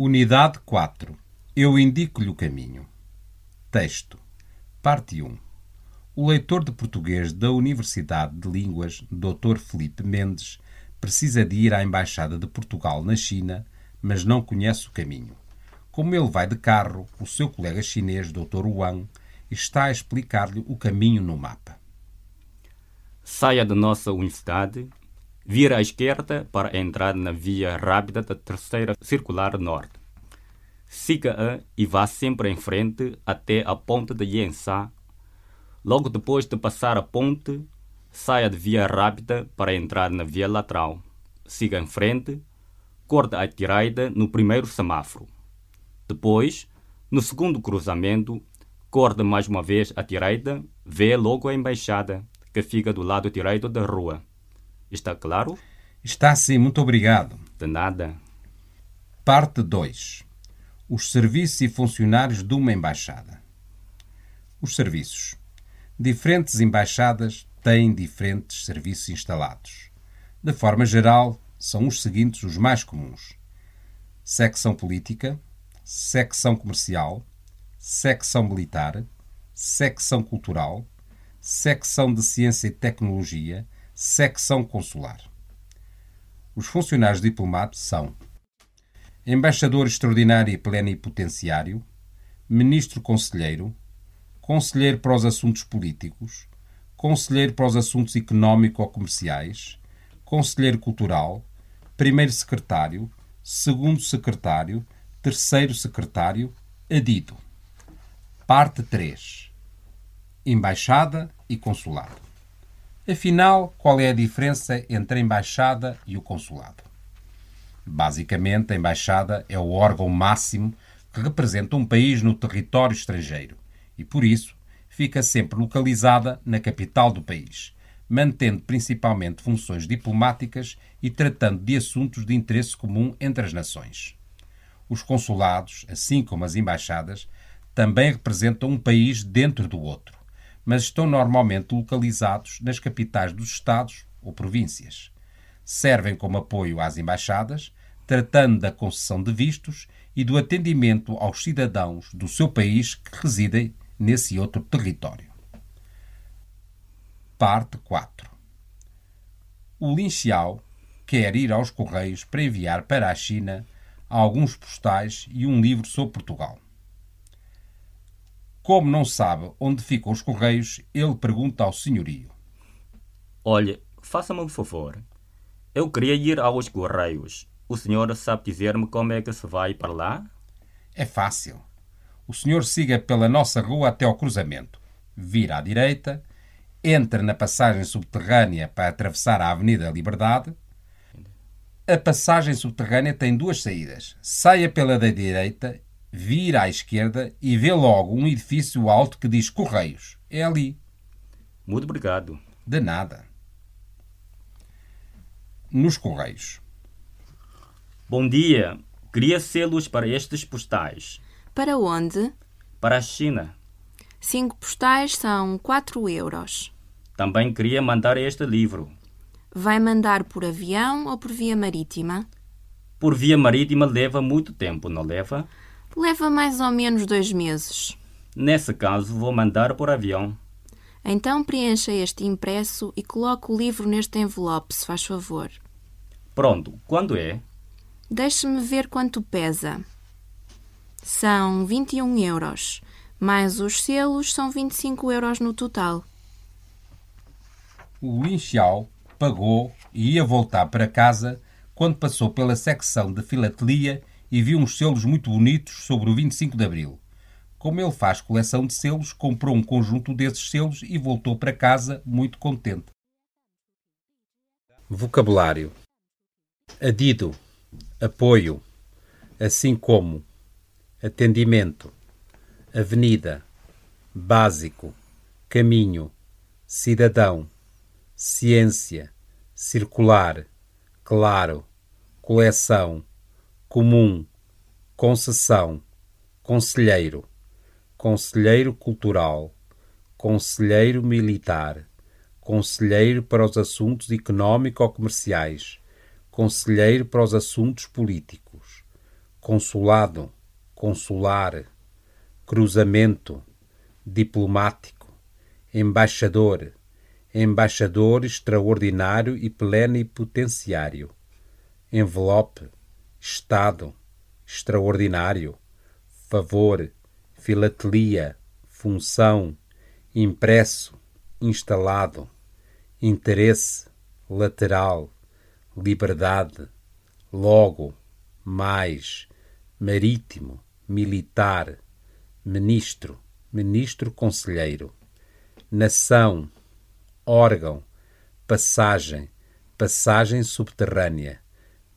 Unidade 4. Eu indico-lhe o caminho. Texto. Parte 1. O leitor de português da Universidade de Línguas, Dr. Felipe Mendes, precisa de ir à Embaixada de Portugal na China, mas não conhece o caminho. Como ele vai de carro, o seu colega chinês, Dr. Wang, está a explicar-lhe o caminho no mapa. Saia da nossa universidade, vira à esquerda para entrar na via rápida da terceira circular norte. Siga-a e vá sempre em frente até a ponte de Yensa. Logo depois de passar a ponte, saia de via rápida para entrar na via lateral. Siga em frente, corte à direita no primeiro semáforo. Depois, no segundo cruzamento, corte mais uma vez à direita, vê logo a embaixada que fica do lado direito da rua. Está claro? Está sim, muito obrigado. De nada. Parte 2. Os serviços e funcionários de uma embaixada. Os serviços. Diferentes embaixadas têm diferentes serviços instalados. De forma geral, são os seguintes os mais comuns: secção política, secção comercial, secção militar, secção cultural, secção de ciência e tecnologia, secção consular. Os funcionários diplomatas são embaixador extraordinário e plenipotenciário, ministro conselheiro, conselheiro para os assuntos políticos, conselheiro para os assuntos económico-comerciais, conselheiro cultural, primeiro secretário, segundo secretário, terceiro secretário, adido. Parte 3. Embaixada e consulado. Afinal, qual é a diferença entre a embaixada e o consulado? Basicamente, a embaixada é o órgão máximo que representa um país no território estrangeiro e, por isso, fica sempre localizada na capital do país, mantendo principalmente funções diplomáticas e tratando de assuntos de interesse comum entre as nações. Os consulados, assim como as embaixadas, também representam um país dentro do outro, mas estão normalmente localizados nas capitais dos Estados ou províncias. Servem como apoio às embaixadas, tratando da concessão de vistos e do atendimento aos cidadãos do seu país que residem nesse outro território. Parte 4 O Lin Xiao quer ir aos Correios para enviar para a China alguns postais e um livro sobre Portugal. Como não sabe onde ficam os Correios, ele pergunta ao senhorio. Olhe, faça-me um favor. Eu queria ir aos Correios o senhor sabe dizer-me como é que se vai para lá? É fácil. O senhor siga pela nossa rua até ao cruzamento. Vira à direita, entra na passagem subterrânea para atravessar a Avenida Liberdade. A passagem subterrânea tem duas saídas. Saia pela da direita, vira à esquerda e vê logo um edifício alto que diz Correios. É ali. Muito obrigado. De nada. Nos Correios. Bom dia. Queria selos para estes postais. Para onde? Para a China. Cinco postais são 4 euros. Também queria mandar este livro. Vai mandar por avião ou por via marítima? Por via marítima leva muito tempo, não leva? Leva mais ou menos dois meses. Nesse caso, vou mandar por avião. Então preencha este impresso e coloque o livro neste envelope, se faz favor. Pronto. Quando é? Deixe-me ver quanto pesa. São 21 euros, mais os selos são 25 euros no total. O Xiao pagou e ia voltar para casa quando passou pela secção de filatelia e viu uns selos muito bonitos sobre o 25 de Abril. Como ele faz coleção de selos, comprou um conjunto desses selos e voltou para casa muito contente. Vocabulário: Adido. Apoio, assim como. Atendimento, avenida, básico, caminho, cidadão, ciência, circular, claro, coleção, comum, concessão, conselheiro, conselheiro cultural, conselheiro militar, conselheiro para os assuntos económico-comerciais conselheiro para os assuntos políticos, consulado, consular, cruzamento, diplomático, embaixador, embaixador extraordinário e plenipotenciário, envelope, estado, extraordinário, favor, filatelia, função, impresso, instalado, interesse, lateral, liberdade, logo, mais, marítimo, militar, ministro, ministro conselheiro, nação, órgão, passagem, passagem subterrânea,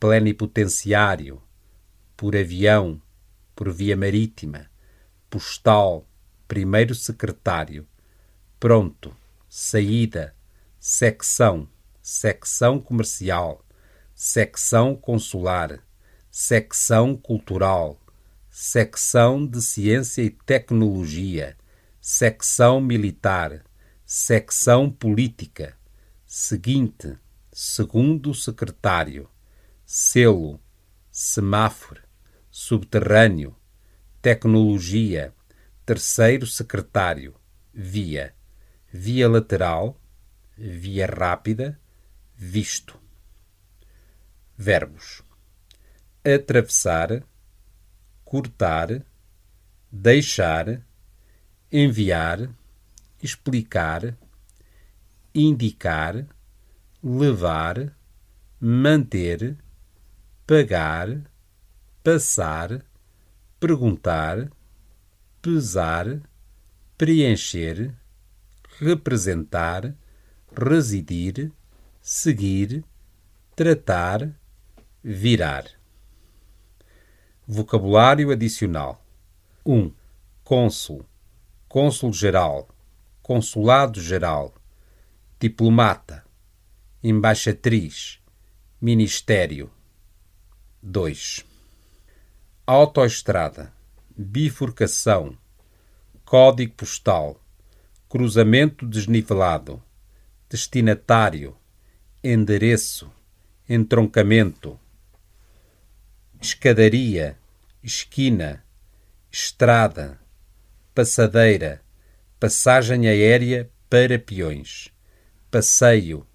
plenipotenciário, por avião, por via marítima, postal, primeiro secretário, pronto, saída, secção, secção comercial, secção consular, secção cultural, secção de ciência e tecnologia, secção militar, secção política, seguinte, segundo secretário, selo, semáforo, subterrâneo, tecnologia, terceiro secretário, via, via lateral, via rápida, visto. Verbos: atravessar, cortar, deixar, enviar, explicar, indicar, levar, manter, pagar, passar, perguntar, pesar, preencher, representar, residir, seguir, tratar, virar. Vocabulário adicional: 1. Um, cônsul, cônsul-geral, consulado-geral, diplomata, embaixatriz, ministério. 2. Autoestrada, bifurcação, código postal, cruzamento desnivelado, destinatário, endereço, entroncamento, escadaria, esquina, estrada, passadeira, passagem aérea para peões, passeio,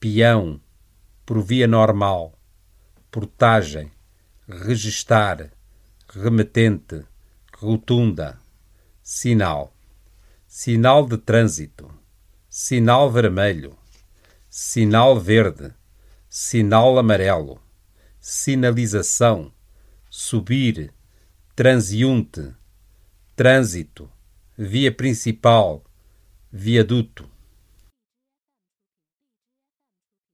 peão, por via normal, portagem, registar, remetente, rotunda, sinal, sinal de trânsito, sinal vermelho, sinal verde, sinal amarelo, sinalização, subir, transeunte, trânsito, via principal, viaduto.